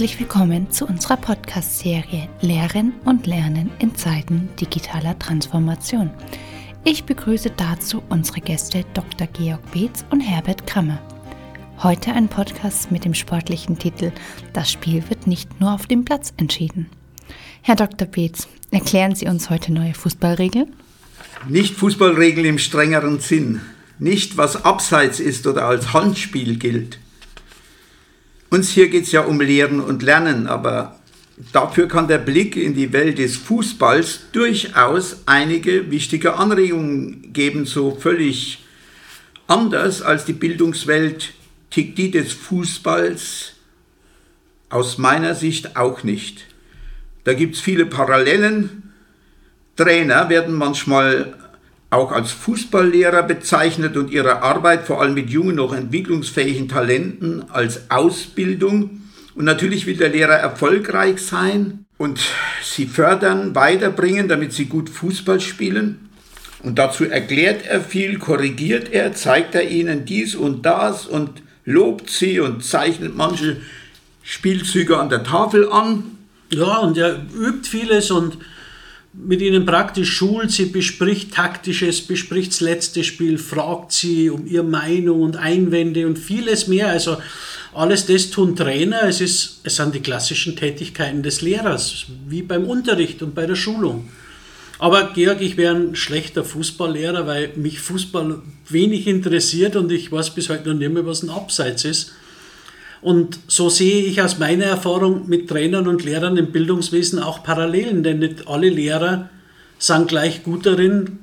Herzlich willkommen zu unserer Podcast-Serie Lehren und Lernen in Zeiten digitaler Transformation. Ich begrüße dazu unsere Gäste Dr. Georg Beetz und Herbert Krammer. Heute ein Podcast mit dem sportlichen Titel Das Spiel wird nicht nur auf dem Platz entschieden. Herr Dr. Beetz, erklären Sie uns heute neue Fußballregeln? Nicht Fußballregeln im strengeren Sinn. Nicht was abseits ist oder als Handspiel gilt uns hier geht es ja um Lehren und Lernen, aber dafür kann der Blick in die Welt des Fußballs durchaus einige wichtige Anregungen geben, so völlig anders als die Bildungswelt tickt die des Fußballs aus meiner Sicht auch nicht. Da gibt es viele Parallelen. Trainer werden manchmal auch als Fußballlehrer bezeichnet und ihre Arbeit vor allem mit jungen, noch entwicklungsfähigen Talenten als Ausbildung. Und natürlich will der Lehrer erfolgreich sein und sie fördern, weiterbringen, damit sie gut Fußball spielen. Und dazu erklärt er viel, korrigiert er, zeigt er ihnen dies und das und lobt sie und zeichnet manche Spielzüge an der Tafel an. Ja, und er übt vieles und mit ihnen praktisch schult, sie bespricht taktisches, bespricht das letzte Spiel, fragt sie um ihre Meinung und Einwände und vieles mehr. Also alles das tun Trainer. Es, ist, es sind die klassischen Tätigkeiten des Lehrers, wie beim Unterricht und bei der Schulung. Aber Georg, ich wäre ein schlechter Fußballlehrer, weil mich Fußball wenig interessiert und ich weiß bis heute noch nicht mehr, was ein Abseits ist. Und so sehe ich aus meiner Erfahrung mit Trainern und Lehrern im Bildungswesen auch Parallelen, denn nicht alle Lehrer sind gleich gut darin.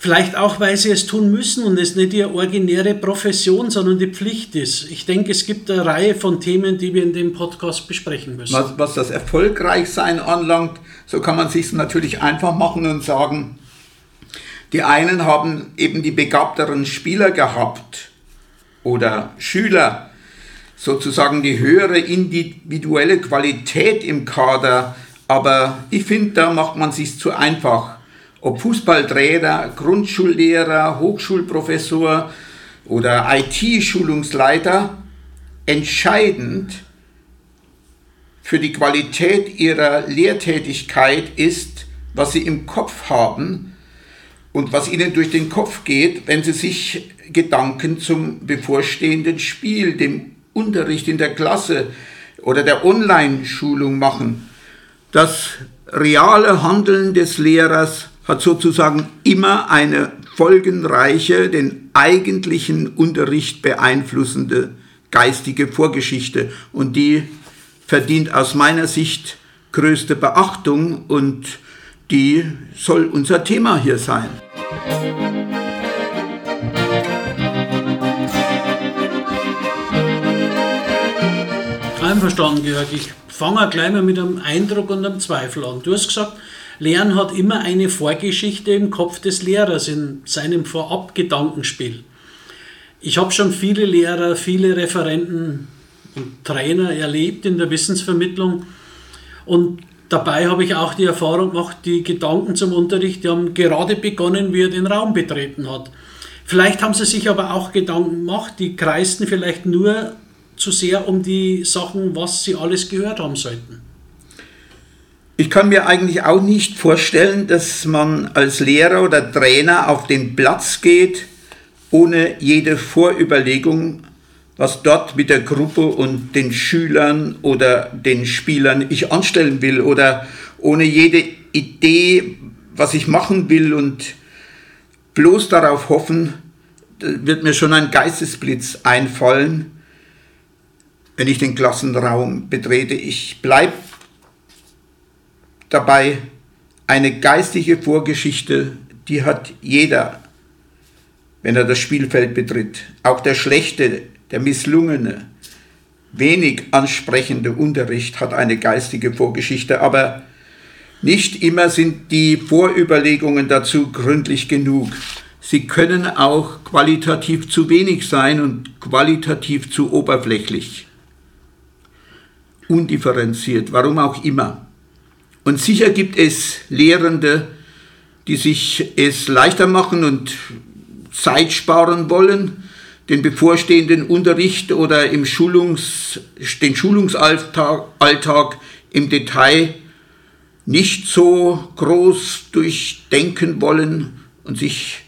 Vielleicht auch, weil sie es tun müssen und es nicht ihre originäre Profession, sondern die Pflicht ist. Ich denke, es gibt eine Reihe von Themen, die wir in dem Podcast besprechen müssen. Was, was das Erfolgreichsein anlangt, so kann man sich natürlich einfach machen und sagen, die einen haben eben die begabteren Spieler gehabt oder Schüler, sozusagen die höhere individuelle Qualität im Kader. Aber ich finde, da macht man sich zu einfach. Ob Fußballtrainer, Grundschullehrer, Hochschulprofessor oder IT-Schulungsleiter, entscheidend für die Qualität ihrer Lehrtätigkeit ist, was sie im Kopf haben und was ihnen durch den Kopf geht, wenn sie sich Gedanken zum bevorstehenden Spiel, dem Unterricht in der Klasse oder der Online-Schulung machen. Das reale Handeln des Lehrers hat sozusagen immer eine folgenreiche, den eigentlichen Unterricht beeinflussende geistige Vorgeschichte und die verdient aus meiner Sicht größte Beachtung und die soll unser Thema hier sein. Einverstanden, Georg. Ich fange gleich mal mit einem Eindruck und einem Zweifel an. Du hast gesagt, Lernen hat immer eine Vorgeschichte im Kopf des Lehrers in seinem Vorabgedankenspiel. Ich habe schon viele Lehrer, viele Referenten und Trainer erlebt in der Wissensvermittlung und dabei habe ich auch die Erfahrung gemacht, die Gedanken zum Unterricht, die haben gerade begonnen, wie er den Raum betreten hat. Vielleicht haben sie sich aber auch Gedanken gemacht, die kreisten vielleicht nur zu sehr um die Sachen, was sie alles gehört haben sollten. Ich kann mir eigentlich auch nicht vorstellen, dass man als Lehrer oder Trainer auf den Platz geht, ohne jede Vorüberlegung, was dort mit der Gruppe und den Schülern oder den Spielern ich anstellen will oder ohne jede Idee, was ich machen will und bloß darauf hoffen, wird mir schon ein Geistesblitz einfallen, wenn ich den Klassenraum betrete. Ich bleibe dabei, eine geistige Vorgeschichte, die hat jeder, wenn er das Spielfeld betritt. Auch der schlechte, der misslungene, wenig ansprechende Unterricht hat eine geistige Vorgeschichte, aber nicht immer sind die Vorüberlegungen dazu gründlich genug. Sie können auch qualitativ zu wenig sein und qualitativ zu oberflächlich undifferenziert, warum auch immer. Und sicher gibt es Lehrende, die sich es leichter machen und Zeit sparen wollen, den bevorstehenden Unterricht oder im Schulungs, den Schulungsalltag Alltag im Detail nicht so groß durchdenken wollen und sich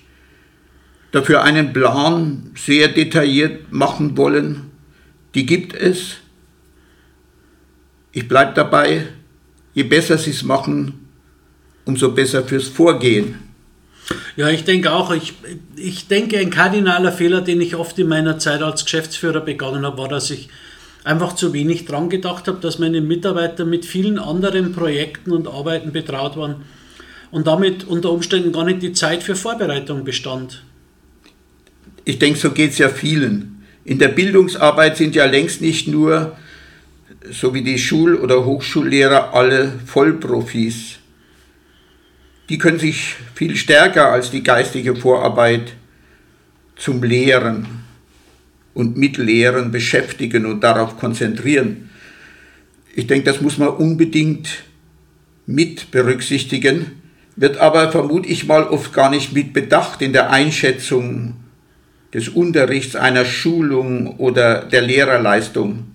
dafür einen Plan sehr detailliert machen wollen. Die gibt es. Ich bleibe dabei, je besser sie es machen, umso besser fürs Vorgehen. Ja, ich denke auch, ich, ich denke, ein kardinaler Fehler, den ich oft in meiner Zeit als Geschäftsführer begangen habe, war, dass ich einfach zu wenig dran gedacht habe, dass meine Mitarbeiter mit vielen anderen Projekten und Arbeiten betraut waren und damit unter Umständen gar nicht die Zeit für Vorbereitung bestand. Ich denke, so geht es ja vielen. In der Bildungsarbeit sind ja längst nicht nur, so wie die Schul- oder Hochschullehrer, alle Vollprofis. Die können sich viel stärker als die geistige Vorarbeit zum Lehren und mit Lehren beschäftigen und darauf konzentrieren. Ich denke, das muss man unbedingt mit berücksichtigen, wird aber vermute ich mal oft gar nicht mit bedacht in der Einschätzung des Unterrichts, einer Schulung oder der Lehrerleistung.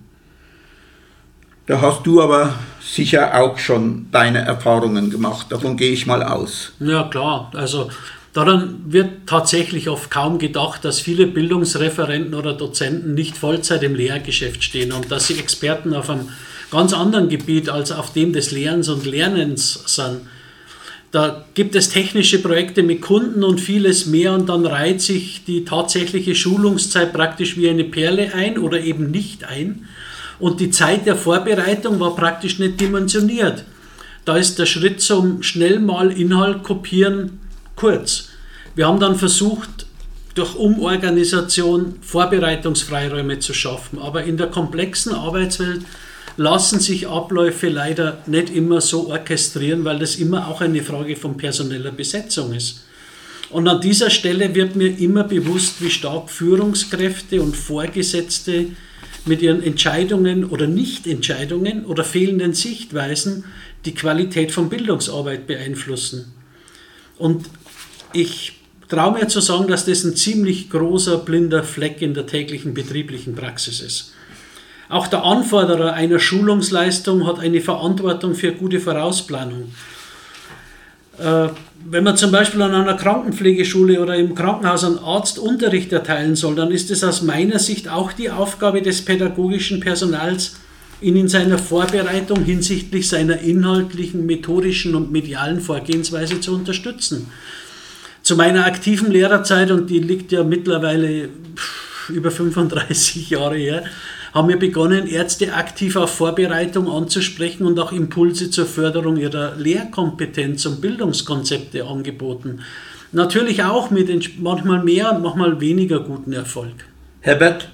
Da hast du aber sicher auch schon deine Erfahrungen gemacht. Davon gehe ich mal aus. Ja, klar. Also daran wird tatsächlich oft kaum gedacht, dass viele Bildungsreferenten oder Dozenten nicht Vollzeit im Lehrgeschäft stehen und dass sie Experten auf einem ganz anderen Gebiet als auf dem des Lehrens und Lernens sind. Da gibt es technische Projekte mit Kunden und vieles mehr und dann reiht sich die tatsächliche Schulungszeit praktisch wie eine Perle ein oder eben nicht ein. Und die Zeit der Vorbereitung war praktisch nicht dimensioniert. Da ist der Schritt zum schnell mal Inhalt kopieren kurz. Wir haben dann versucht, durch Umorganisation Vorbereitungsfreiräume zu schaffen. Aber in der komplexen Arbeitswelt lassen sich Abläufe leider nicht immer so orchestrieren, weil das immer auch eine Frage von personeller Besetzung ist. Und an dieser Stelle wird mir immer bewusst, wie stark Führungskräfte und Vorgesetzte mit ihren Entscheidungen oder Nichtentscheidungen oder fehlenden Sichtweisen die Qualität von Bildungsarbeit beeinflussen. Und ich traue mir zu sagen, dass das ein ziemlich großer blinder Fleck in der täglichen betrieblichen Praxis ist. Auch der Anforderer einer Schulungsleistung hat eine Verantwortung für gute Vorausplanung. Äh, wenn man zum Beispiel an einer Krankenpflegeschule oder im Krankenhaus einen Arzt Unterricht erteilen soll, dann ist es aus meiner Sicht auch die Aufgabe des pädagogischen Personals, ihn in seiner Vorbereitung hinsichtlich seiner inhaltlichen, methodischen und medialen Vorgehensweise zu unterstützen. Zu meiner aktiven Lehrerzeit, und die liegt ja mittlerweile über 35 Jahre her, haben wir begonnen, Ärzte aktiv auf Vorbereitung anzusprechen und auch Impulse zur Förderung ihrer Lehrkompetenz und Bildungskonzepte angeboten. Natürlich auch mit manchmal mehr und manchmal weniger guten Erfolg. Herbert,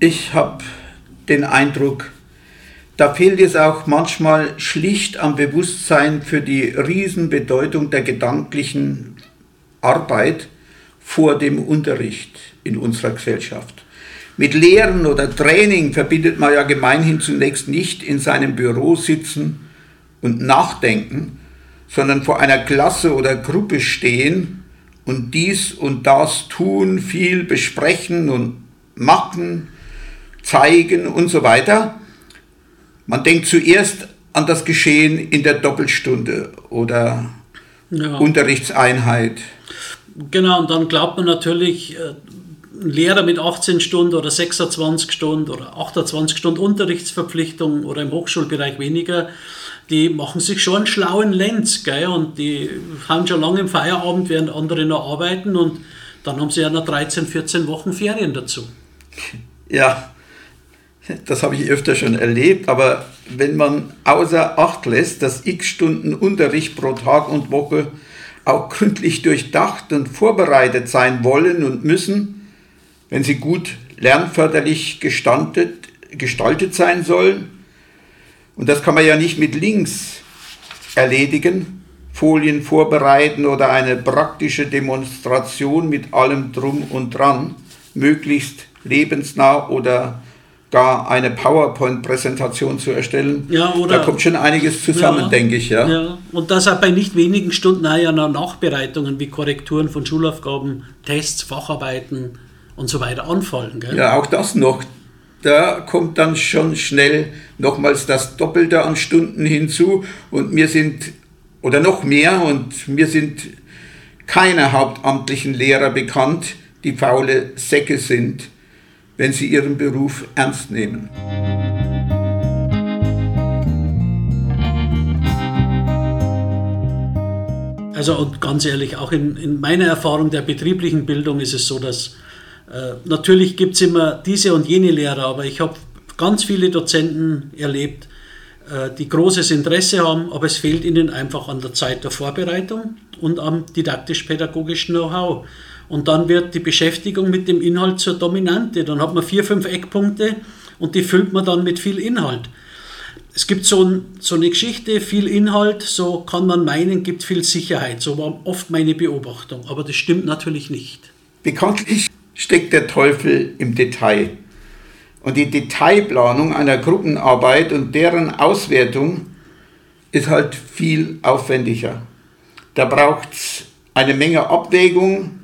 ich habe den Eindruck, da fehlt es auch manchmal schlicht am Bewusstsein für die Riesenbedeutung der gedanklichen Arbeit vor dem Unterricht in unserer Gesellschaft. Mit Lehren oder Training verbindet man ja gemeinhin zunächst nicht in seinem Büro sitzen und nachdenken, sondern vor einer Klasse oder Gruppe stehen und dies und das tun, viel besprechen und machen, zeigen und so weiter. Man denkt zuerst an das Geschehen in der Doppelstunde oder ja. Unterrichtseinheit. Genau, und dann glaubt man natürlich, äh, Lehrer mit 18 Stunden oder 26 Stunden oder 28 Stunden Unterrichtsverpflichtung oder im Hochschulbereich weniger, die machen sich schon einen schlauen Lenz gell? und die haben schon lange im Feierabend, während andere noch arbeiten und dann haben sie ja noch 13, 14 Wochen Ferien dazu. Ja, das habe ich öfter schon erlebt, aber wenn man außer Acht lässt, dass x Stunden Unterricht pro Tag und Woche auch gründlich durchdacht und vorbereitet sein wollen und müssen, wenn sie gut lernförderlich gestaltet, gestaltet sein sollen. Und das kann man ja nicht mit links erledigen, Folien vorbereiten oder eine praktische Demonstration mit allem drum und dran, möglichst lebensnah oder gar eine PowerPoint-Präsentation zu erstellen. Ja, oder, da kommt schon einiges zusammen, ja, denke ich. Ja. ja. Und das auch bei nicht wenigen Stunden ja Nachbereitungen wie Korrekturen von Schulaufgaben, Tests, Facharbeiten, und so weiter anfallen. Gell? Ja, auch das noch. Da kommt dann schon schnell nochmals das Doppelte an Stunden hinzu und mir sind, oder noch mehr, und mir sind keine hauptamtlichen Lehrer bekannt, die faule Säcke sind, wenn sie ihren Beruf ernst nehmen. Also und ganz ehrlich, auch in, in meiner Erfahrung der betrieblichen Bildung ist es so, dass äh, natürlich gibt es immer diese und jene Lehrer, aber ich habe ganz viele Dozenten erlebt, äh, die großes Interesse haben, aber es fehlt ihnen einfach an der Zeit der Vorbereitung und am didaktisch-pädagogischen Know-how. Und dann wird die Beschäftigung mit dem Inhalt zur Dominante. Dann hat man vier, fünf Eckpunkte und die füllt man dann mit viel Inhalt es gibt so, ein, so, eine Geschichte, viel Inhalt, so kann man meinen, gibt viel Sicherheit. So war oft meine Beobachtung, aber das stimmt natürlich nicht. Bekanntlich steckt der Teufel im Detail. Und die Detailplanung einer Gruppenarbeit und deren Auswertung ist halt viel aufwendiger. Da braucht es eine Menge Abwägung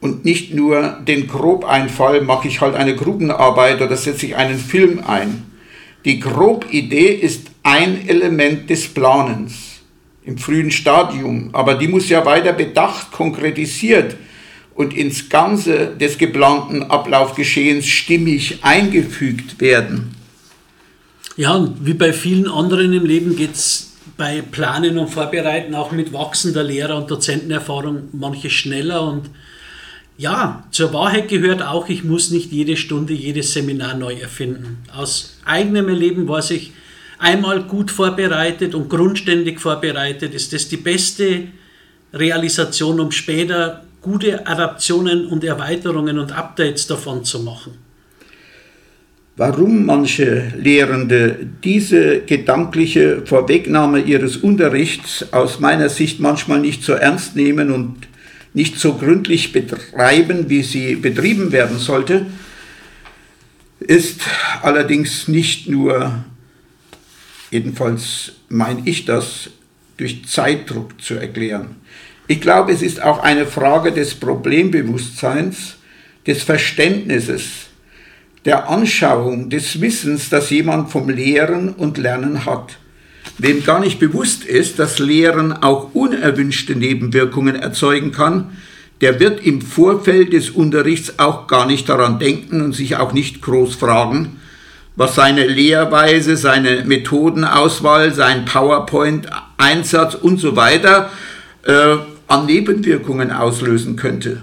und nicht nur den Grobeinfall, mache ich halt eine Gruppenarbeit oder setze ich einen Film ein die Grobidee ist ein Element des Planens im frühen Stadium, aber die muss ja weiter bedacht, konkretisiert und ins Ganze des geplanten Ablaufgeschehens stimmig eingefügt werden. Ja, und wie bei vielen anderen im Leben geht es bei Planen und Vorbereiten auch mit wachsender Lehrer- und Dozentenerfahrung manches schneller und ja, zur Wahrheit gehört auch, ich muss nicht jede Stunde, jedes Seminar neu erfinden. Aus eigenem Erleben weiß ich, einmal gut vorbereitet und grundständig vorbereitet, ist das die beste Realisation, um später gute Adaptionen und Erweiterungen und Updates davon zu machen. Warum manche Lehrende diese gedankliche Vorwegnahme ihres Unterrichts aus meiner Sicht manchmal nicht so ernst nehmen und nicht so gründlich betreiben, wie sie betrieben werden sollte, ist allerdings nicht nur, jedenfalls meine ich das, durch Zeitdruck zu erklären. Ich glaube, es ist auch eine Frage des Problembewusstseins, des Verständnisses, der Anschauung, des Wissens, das jemand vom Lehren und Lernen hat. Wem gar nicht bewusst ist, dass Lehren auch unerwünschte Nebenwirkungen erzeugen kann, der wird im Vorfeld des Unterrichts auch gar nicht daran denken und sich auch nicht groß fragen, was seine Lehrweise, seine Methodenauswahl, sein PowerPoint-Einsatz und so weiter äh, an Nebenwirkungen auslösen könnte.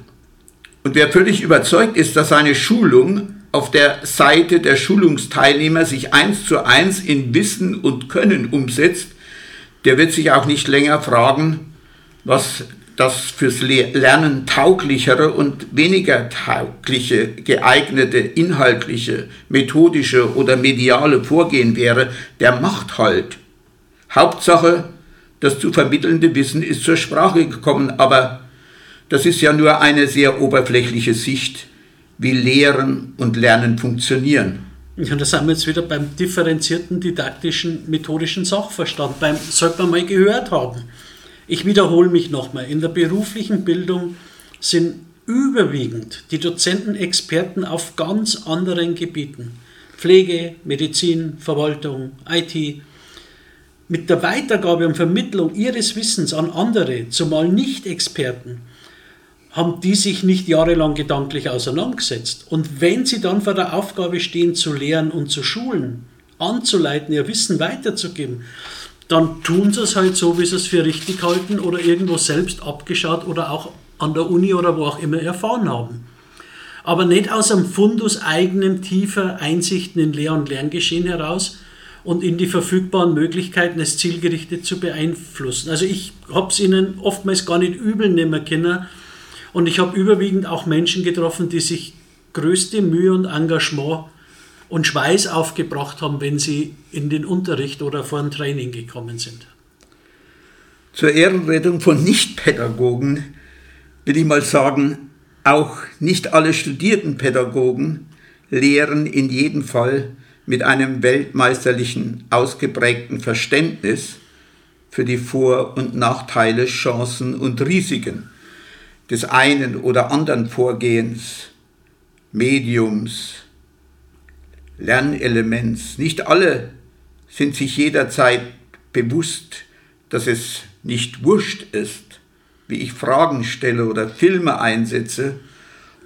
Und wer völlig überzeugt ist, dass seine Schulung auf der Seite der Schulungsteilnehmer sich eins zu eins in Wissen und Können umsetzt, der wird sich auch nicht länger fragen, was das fürs Lernen tauglichere und weniger taugliche, geeignete, inhaltliche, methodische oder mediale Vorgehen wäre, der macht halt. Hauptsache, das zu vermittelnde Wissen ist zur Sprache gekommen, aber das ist ja nur eine sehr oberflächliche Sicht wie Lehren und Lernen funktionieren. Ja, da sind wir jetzt wieder beim differenzierten didaktischen, methodischen Sachverstand, beim sollte man mal gehört haben. Ich wiederhole mich nochmal, in der beruflichen Bildung sind überwiegend die Dozenten Experten auf ganz anderen Gebieten. Pflege, Medizin, Verwaltung, IT. Mit der Weitergabe und Vermittlung ihres Wissens an andere, zumal Nicht-Experten, haben die sich nicht jahrelang gedanklich auseinandergesetzt. Und wenn sie dann vor der Aufgabe stehen, zu lehren und zu schulen, anzuleiten, ihr Wissen weiterzugeben, dann tun sie es halt so, wie sie es für richtig halten oder irgendwo selbst abgeschaut oder auch an der Uni oder wo auch immer erfahren haben. Aber nicht aus einem Fundus eigenen tiefer Einsichten in Lehr- und Lerngeschehen heraus und in die verfügbaren Möglichkeiten, es zielgerichtet zu beeinflussen. Also ich habe es ihnen oftmals gar nicht übel nehmen können, und ich habe überwiegend auch Menschen getroffen, die sich größte Mühe und Engagement und Schweiß aufgebracht haben, wenn sie in den Unterricht oder vor ein Training gekommen sind. Zur Ehrenrettung von Nichtpädagogen will ich mal sagen, auch nicht alle studierten Pädagogen lehren in jedem Fall mit einem weltmeisterlichen, ausgeprägten Verständnis für die Vor- und Nachteile, Chancen und Risiken des einen oder anderen Vorgehens Mediums, Lernelements. Nicht alle sind sich jederzeit bewusst, dass es nicht wurscht ist, wie ich Fragen stelle oder Filme einsetze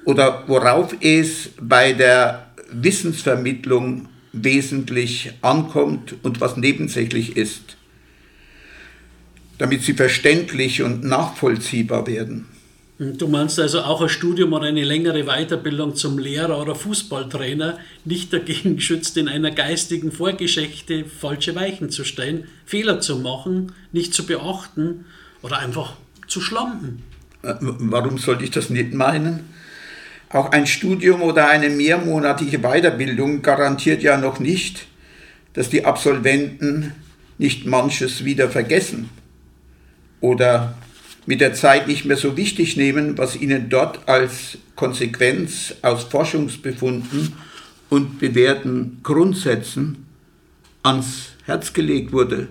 oder worauf es bei der Wissensvermittlung wesentlich ankommt und was nebensächlich ist, damit sie verständlich und nachvollziehbar werden. Du meinst also auch ein Studium oder eine längere Weiterbildung zum Lehrer oder Fußballtrainer nicht dagegen schützt, in einer geistigen Vorgeschichte falsche Weichen zu stellen, Fehler zu machen, nicht zu beachten oder einfach zu schlampen. Äh, warum sollte ich das nicht meinen? Auch ein Studium oder eine mehrmonatige Weiterbildung garantiert ja noch nicht, dass die Absolventen nicht manches wieder vergessen oder mit der Zeit nicht mehr so wichtig nehmen, was ihnen dort als Konsequenz aus Forschungsbefunden und bewährten Grundsätzen ans Herz gelegt wurde.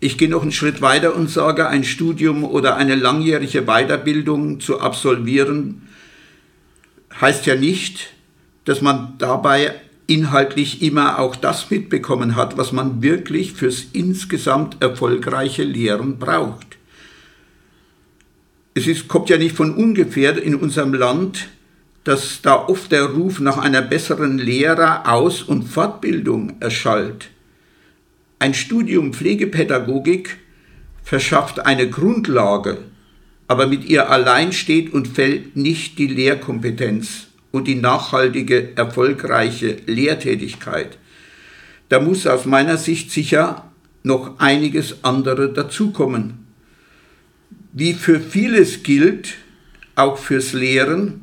Ich gehe noch einen Schritt weiter und sage, ein Studium oder eine langjährige Weiterbildung zu absolvieren, heißt ja nicht, dass man dabei inhaltlich immer auch das mitbekommen hat, was man wirklich fürs insgesamt erfolgreiche Lehren braucht. Es ist, kommt ja nicht von ungefähr in unserem Land, dass da oft der Ruf nach einer besseren Lehrer-, Aus- und Fortbildung erschallt. Ein Studium Pflegepädagogik verschafft eine Grundlage, aber mit ihr allein steht und fällt nicht die Lehrkompetenz und die nachhaltige, erfolgreiche Lehrtätigkeit. Da muss aus meiner Sicht sicher noch einiges andere dazukommen. Wie für vieles gilt, auch fürs Lehren,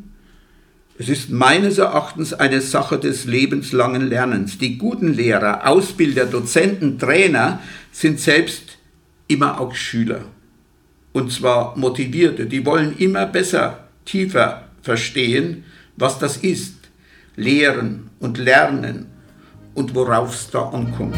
es ist meines Erachtens eine Sache des lebenslangen Lernens. Die guten Lehrer, Ausbilder, Dozenten, Trainer sind selbst immer auch Schüler und zwar motivierte, die wollen immer besser, tiefer verstehen, was das ist, lehren und lernen und worauf es da ankommt.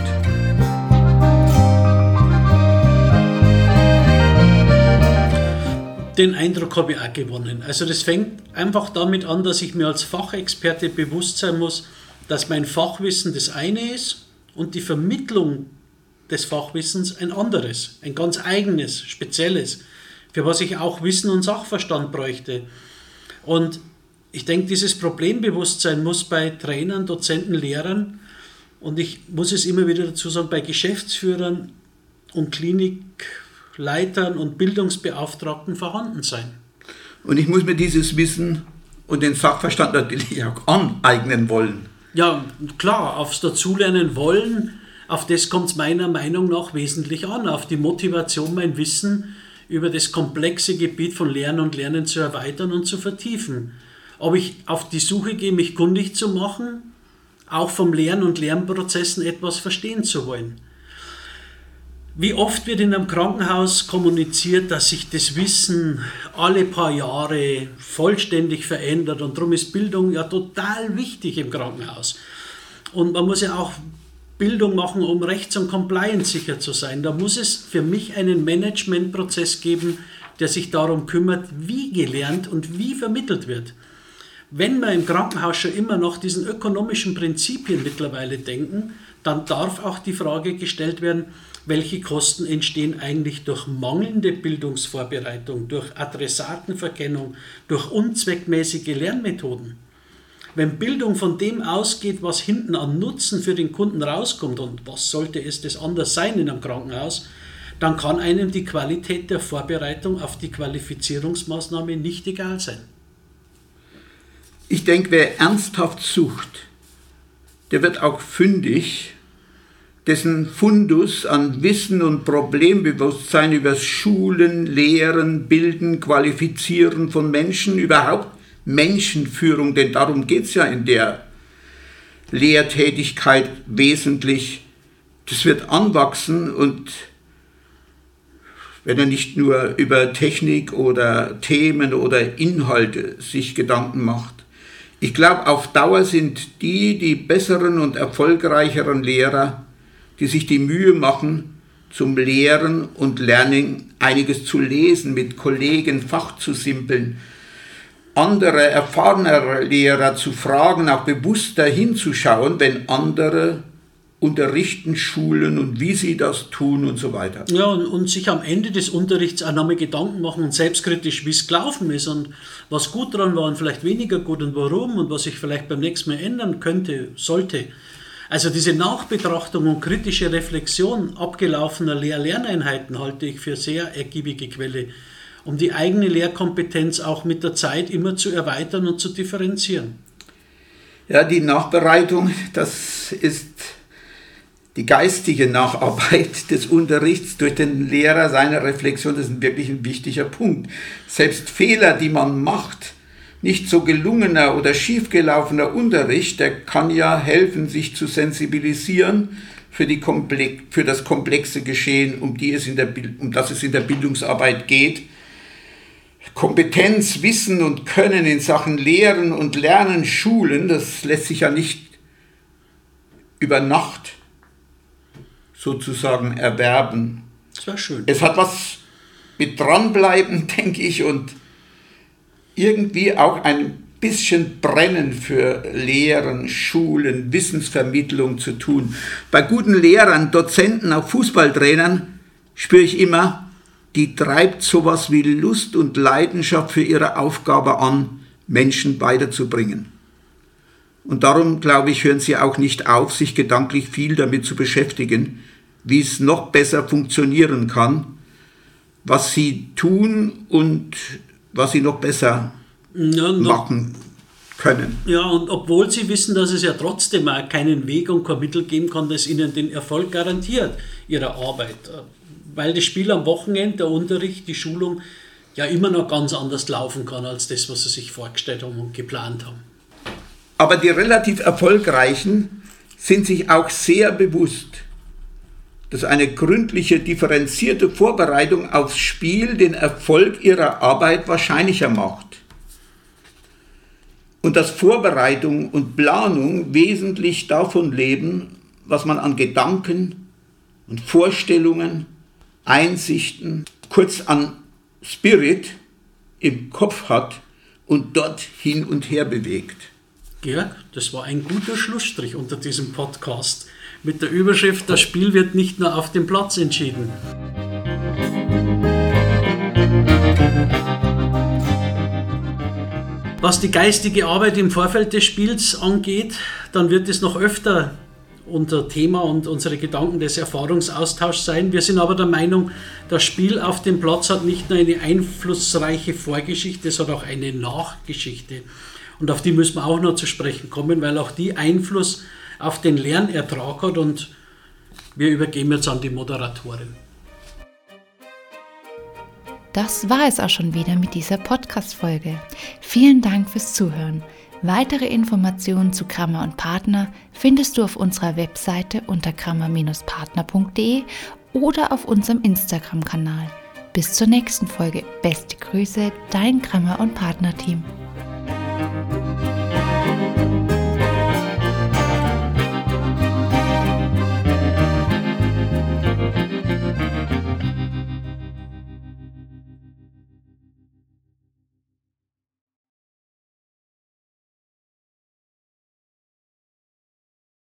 Den Eindruck habe ich auch gewonnen. Also das fängt einfach damit an, dass ich mir als Fachexperte bewusst sein muss, dass mein Fachwissen das eine ist und die Vermittlung des Fachwissens ein anderes, ein ganz eigenes, spezielles, für was ich auch Wissen und Sachverstand bräuchte. Und ich denke, dieses Problembewusstsein muss bei Trainern, Dozenten, Lehrern und ich muss es immer wieder dazu sagen, bei Geschäftsführern und Klinikleitern und Bildungsbeauftragten vorhanden sein. Und ich muss mir dieses Wissen und den Sachverstand natürlich auch aneignen wollen. Ja, klar, aufs Dazulernen wollen, auf das kommt es meiner Meinung nach wesentlich an, auf die Motivation, mein Wissen über das komplexe Gebiet von Lernen und Lernen zu erweitern und zu vertiefen. Ob ich auf die Suche gehe, mich kundig zu machen, auch vom Lern- und Lernprozessen etwas verstehen zu wollen. Wie oft wird in einem Krankenhaus kommuniziert, dass sich das Wissen alle paar Jahre vollständig verändert und darum ist Bildung ja total wichtig im Krankenhaus. Und man muss ja auch Bildung machen, um rechts- und compliance sicher zu sein. Da muss es für mich einen Managementprozess geben, der sich darum kümmert, wie gelernt und wie vermittelt wird. Wenn wir im Krankenhaus schon immer noch diesen ökonomischen Prinzipien mittlerweile denken, dann darf auch die Frage gestellt werden, welche Kosten entstehen eigentlich durch mangelnde Bildungsvorbereitung, durch Adressatenverkennung, durch unzweckmäßige Lernmethoden. Wenn Bildung von dem ausgeht, was hinten an Nutzen für den Kunden rauskommt, und was sollte es das anders sein in einem Krankenhaus, dann kann einem die Qualität der Vorbereitung auf die Qualifizierungsmaßnahme nicht egal sein. Ich denke, wer ernsthaft sucht, der wird auch fündig, dessen Fundus an Wissen und Problembewusstsein über Schulen, Lehren, Bilden, Qualifizieren von Menschen überhaupt Menschenführung, denn darum geht es ja in der Lehrtätigkeit wesentlich. Das wird anwachsen und wenn er nicht nur über Technik oder Themen oder Inhalte sich Gedanken macht. Ich glaube, auf Dauer sind die die besseren und erfolgreicheren Lehrer, die sich die Mühe machen, zum Lehren und Lernen einiges zu lesen, mit Kollegen Fach zu simpeln, andere erfahrenere Lehrer zu fragen, auch bewusster hinzuschauen, wenn andere unterrichten, schulen und wie sie das tun und so weiter. Ja, und, und sich am Ende des Unterrichts auch nochmal Gedanken machen und selbstkritisch, wie es gelaufen ist und was gut dran war und vielleicht weniger gut und warum und was ich vielleicht beim nächsten Mal ändern könnte, sollte. Also diese Nachbetrachtung und kritische Reflexion abgelaufener Lehr-Lerneinheiten halte ich für sehr ergiebige Quelle, um die eigene Lehrkompetenz auch mit der Zeit immer zu erweitern und zu differenzieren. Ja, die Nachbereitung, das ist die geistige Nacharbeit des Unterrichts durch den Lehrer, seine Reflexion, das ist wirklich ein wichtiger Punkt. Selbst Fehler, die man macht, nicht so gelungener oder schiefgelaufener Unterricht, der kann ja helfen, sich zu sensibilisieren für, die Komplex, für das komplexe Geschehen, um, die es in der, um das es in der Bildungsarbeit geht. Kompetenz, Wissen und Können in Sachen Lehren und Lernen, Schulen, das lässt sich ja nicht über Nacht sozusagen erwerben. Das war schön. Es hat was mit dranbleiben, denke ich, und irgendwie auch ein bisschen Brennen für Lehren, Schulen, Wissensvermittlung zu tun. Bei guten Lehrern, Dozenten, auch Fußballtrainern spüre ich immer, die treibt sowas wie Lust und Leidenschaft für ihre Aufgabe an, Menschen weiterzubringen. Und darum, glaube ich, hören sie auch nicht auf, sich gedanklich viel damit zu beschäftigen, wie es noch besser funktionieren kann, was sie tun und was sie noch besser ja, machen können. Ja, und obwohl sie wissen, dass es ja trotzdem auch keinen Weg und kein Mittel geben kann, das ihnen den Erfolg garantiert, ihrer Arbeit. Weil das Spiel am Wochenende, der Unterricht, die Schulung ja immer noch ganz anders laufen kann als das, was sie sich vorgestellt haben und geplant haben. Aber die relativ Erfolgreichen sind sich auch sehr bewusst, dass eine gründliche, differenzierte Vorbereitung aufs Spiel den Erfolg ihrer Arbeit wahrscheinlicher macht. Und dass Vorbereitung und Planung wesentlich davon leben, was man an Gedanken und Vorstellungen, Einsichten, kurz an Spirit im Kopf hat und dort hin und her bewegt. Georg, das war ein guter Schlussstrich unter diesem Podcast mit der Überschrift Das Spiel wird nicht nur auf dem Platz entschieden. Was die geistige Arbeit im Vorfeld des Spiels angeht, dann wird es noch öfter unser Thema und unsere Gedanken des Erfahrungsaustauschs sein. Wir sind aber der Meinung, das Spiel auf dem Platz hat nicht nur eine einflussreiche Vorgeschichte, sondern auch eine Nachgeschichte. Und auf die müssen wir auch noch zu sprechen kommen, weil auch die Einfluss auf den Lernertrag hat und wir übergeben jetzt an die Moderatorin. Das war es auch schon wieder mit dieser Podcast-Folge. Vielen Dank fürs Zuhören. Weitere Informationen zu Krammer und Partner findest du auf unserer Webseite unter krammer-partner.de oder auf unserem Instagram-Kanal. Bis zur nächsten Folge. Beste Grüße, dein Krammer und Partner-Team.